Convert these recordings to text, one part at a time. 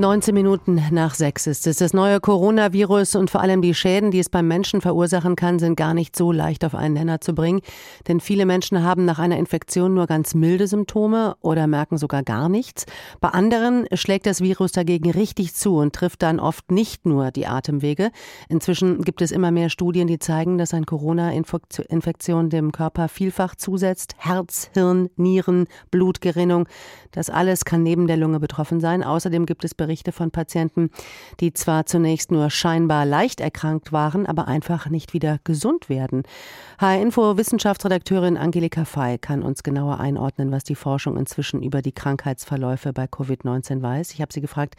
19 Minuten nach sechs ist es. Das neue Coronavirus und vor allem die Schäden, die es beim Menschen verursachen kann, sind gar nicht so leicht auf einen Nenner zu bringen. Denn viele Menschen haben nach einer Infektion nur ganz milde Symptome oder merken sogar gar nichts. Bei anderen schlägt das Virus dagegen richtig zu und trifft dann oft nicht nur die Atemwege. Inzwischen gibt es immer mehr Studien, die zeigen, dass ein Corona-Infektion dem Körper vielfach zusetzt. Herz, Hirn, Nieren, Blutgerinnung. Das alles kann neben der Lunge betroffen sein. Außerdem gibt es Berichte Berichte von Patienten, die zwar zunächst nur scheinbar leicht erkrankt waren, aber einfach nicht wieder gesund werden. HR-Info Wissenschaftsredakteurin Angelika Fey kann uns genauer einordnen, was die Forschung inzwischen über die Krankheitsverläufe bei Covid-19 weiß. Ich habe sie gefragt,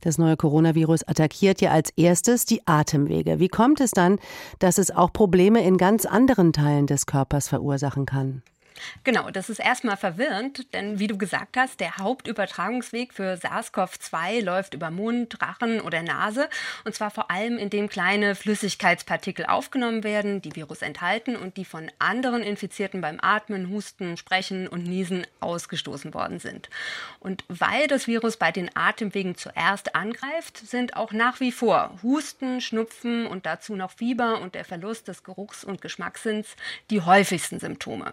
das neue Coronavirus attackiert ja als erstes die Atemwege. Wie kommt es dann, dass es auch Probleme in ganz anderen Teilen des Körpers verursachen kann? Genau, das ist erstmal verwirrend, denn wie du gesagt hast, der Hauptübertragungsweg für SARS-CoV-2 läuft über Mund, Rachen oder Nase und zwar vor allem, indem kleine Flüssigkeitspartikel aufgenommen werden, die Virus enthalten und die von anderen Infizierten beim Atmen, Husten, Sprechen und Niesen ausgestoßen worden sind. Und weil das Virus bei den Atemwegen zuerst angreift, sind auch nach wie vor Husten, Schnupfen und dazu noch Fieber und der Verlust des Geruchs- und Geschmackssinns die häufigsten Symptome.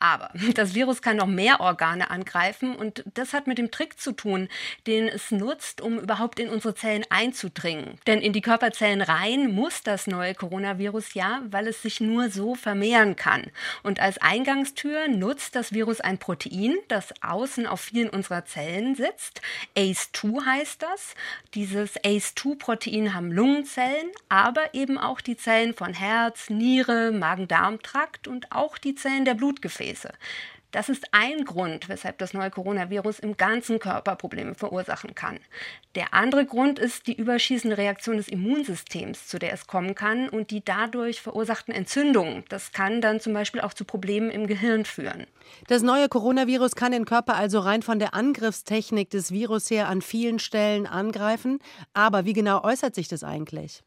Aber das Virus kann noch mehr Organe angreifen und das hat mit dem Trick zu tun, den es nutzt, um überhaupt in unsere Zellen einzudringen. Denn in die Körperzellen rein muss das neue Coronavirus ja, weil es sich nur so vermehren kann. Und als Eingangstür nutzt das Virus ein Protein, das außen auf vielen unserer Zellen sitzt. ACE2 heißt das. Dieses ACE2-Protein haben Lungenzellen, aber eben auch die Zellen von Herz, Niere, Magen-Darm-Trakt und auch die Zellen der Blutgefäße. Gefäße. Das ist ein Grund, weshalb das neue Coronavirus im ganzen Körper Probleme verursachen kann. Der andere Grund ist die überschießende Reaktion des Immunsystems, zu der es kommen kann und die dadurch verursachten Entzündungen. Das kann dann zum Beispiel auch zu Problemen im Gehirn führen. Das neue Coronavirus kann den Körper also rein von der Angriffstechnik des Virus her an vielen Stellen angreifen. Aber wie genau äußert sich das eigentlich?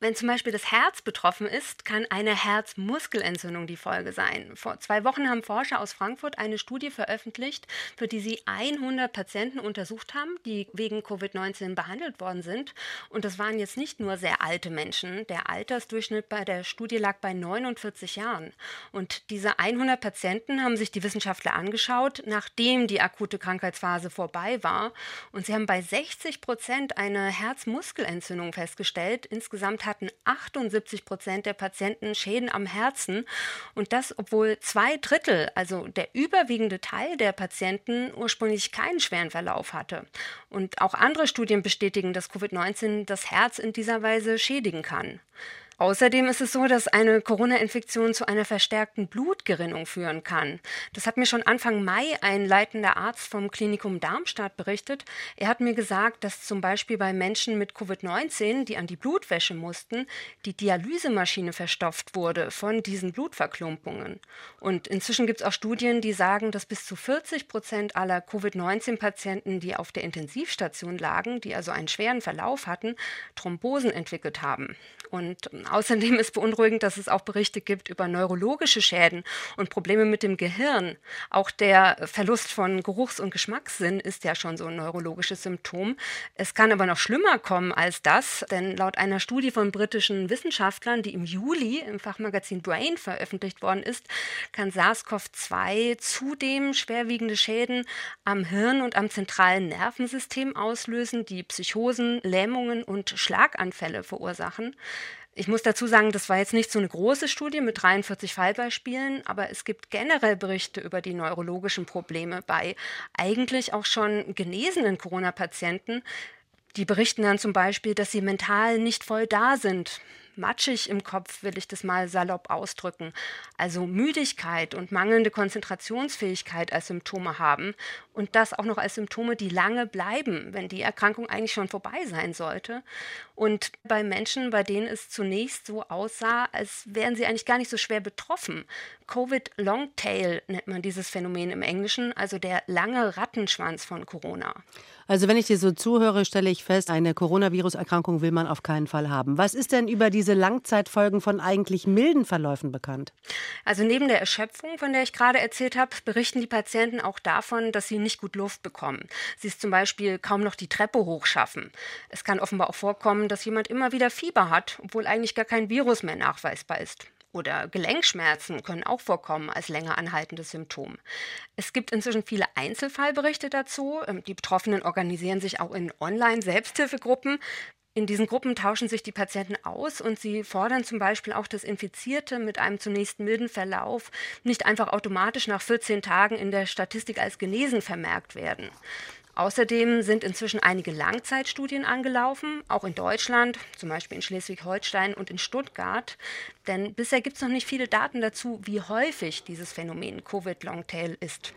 Wenn zum Beispiel das Herz betroffen ist, kann eine Herzmuskelentzündung die Folge sein. Vor zwei Wochen haben Forscher aus Frankfurt eine Studie veröffentlicht, für die sie 100 Patienten untersucht haben, die wegen Covid-19 behandelt worden sind. Und das waren jetzt nicht nur sehr alte Menschen. Der Altersdurchschnitt bei der Studie lag bei 49 Jahren. Und diese 100 Patienten haben sich die Wissenschaftler angeschaut, nachdem die akute Krankheitsphase vorbei war. Und sie haben bei 60 Prozent eine Herzmuskelentzündung festgestellt. Insgesamt hatten 78 Prozent der Patienten Schäden am Herzen und das, obwohl zwei Drittel, also der überwiegende Teil der Patienten ursprünglich keinen schweren Verlauf hatte. Und auch andere Studien bestätigen, dass Covid-19 das Herz in dieser Weise schädigen kann. Außerdem ist es so, dass eine Corona-Infektion zu einer verstärkten Blutgerinnung führen kann. Das hat mir schon Anfang Mai ein leitender Arzt vom Klinikum Darmstadt berichtet. Er hat mir gesagt, dass zum Beispiel bei Menschen mit Covid-19, die an die Blutwäsche mussten, die Dialysemaschine verstopft wurde von diesen Blutverklumpungen. Und inzwischen gibt es auch Studien, die sagen, dass bis zu 40 Prozent aller Covid-19-Patienten, die auf der Intensivstation lagen, die also einen schweren Verlauf hatten, Thrombosen entwickelt haben. Und außerdem ist beunruhigend, dass es auch Berichte gibt über neurologische Schäden und Probleme mit dem Gehirn. Auch der Verlust von Geruchs- und Geschmackssinn ist ja schon so ein neurologisches Symptom. Es kann aber noch schlimmer kommen als das, denn laut einer Studie von britischen Wissenschaftlern, die im Juli im Fachmagazin Brain veröffentlicht worden ist, kann SARS-CoV-2 zudem schwerwiegende Schäden am Hirn und am zentralen Nervensystem auslösen, die Psychosen, Lähmungen und Schlaganfälle verursachen. Ich muss dazu sagen, das war jetzt nicht so eine große Studie mit 43 Fallbeispielen, aber es gibt generell Berichte über die neurologischen Probleme bei eigentlich auch schon genesenen Corona-Patienten. Die berichten dann zum Beispiel, dass sie mental nicht voll da sind, matschig im Kopf, will ich das mal salopp ausdrücken. Also Müdigkeit und mangelnde Konzentrationsfähigkeit als Symptome haben und das auch noch als Symptome, die lange bleiben, wenn die Erkrankung eigentlich schon vorbei sein sollte. Und bei Menschen, bei denen es zunächst so aussah, als wären sie eigentlich gar nicht so schwer betroffen. Covid Longtail nennt man dieses Phänomen im Englischen, also der lange Rattenschwanz von Corona. Also wenn ich dir so zuhöre, stelle ich fest, eine Coronavirus-Erkrankung will man auf keinen Fall haben. Was ist denn über diese Langzeitfolgen von eigentlich milden Verläufen bekannt? Also neben der Erschöpfung, von der ich gerade erzählt habe, berichten die Patienten auch davon, dass sie nicht gut Luft bekommen. Sie es zum Beispiel kaum noch die Treppe hochschaffen. Es kann offenbar auch vorkommen, dass jemand immer wieder Fieber hat, obwohl eigentlich gar kein Virus mehr nachweisbar ist. Oder Gelenkschmerzen können auch vorkommen als länger anhaltendes Symptom. Es gibt inzwischen viele Einzelfallberichte dazu. Ähm, die Betroffenen organisieren sich auch in Online-Selbsthilfegruppen. In diesen Gruppen tauschen sich die Patienten aus und sie fordern zum Beispiel auch, dass Infizierte mit einem zunächst milden Verlauf nicht einfach automatisch nach 14 Tagen in der Statistik als genesen vermerkt werden. Außerdem sind inzwischen einige Langzeitstudien angelaufen, auch in Deutschland, zum Beispiel in Schleswig-Holstein und in Stuttgart. Denn bisher gibt es noch nicht viele Daten dazu, wie häufig dieses Phänomen Covid-Longtail ist.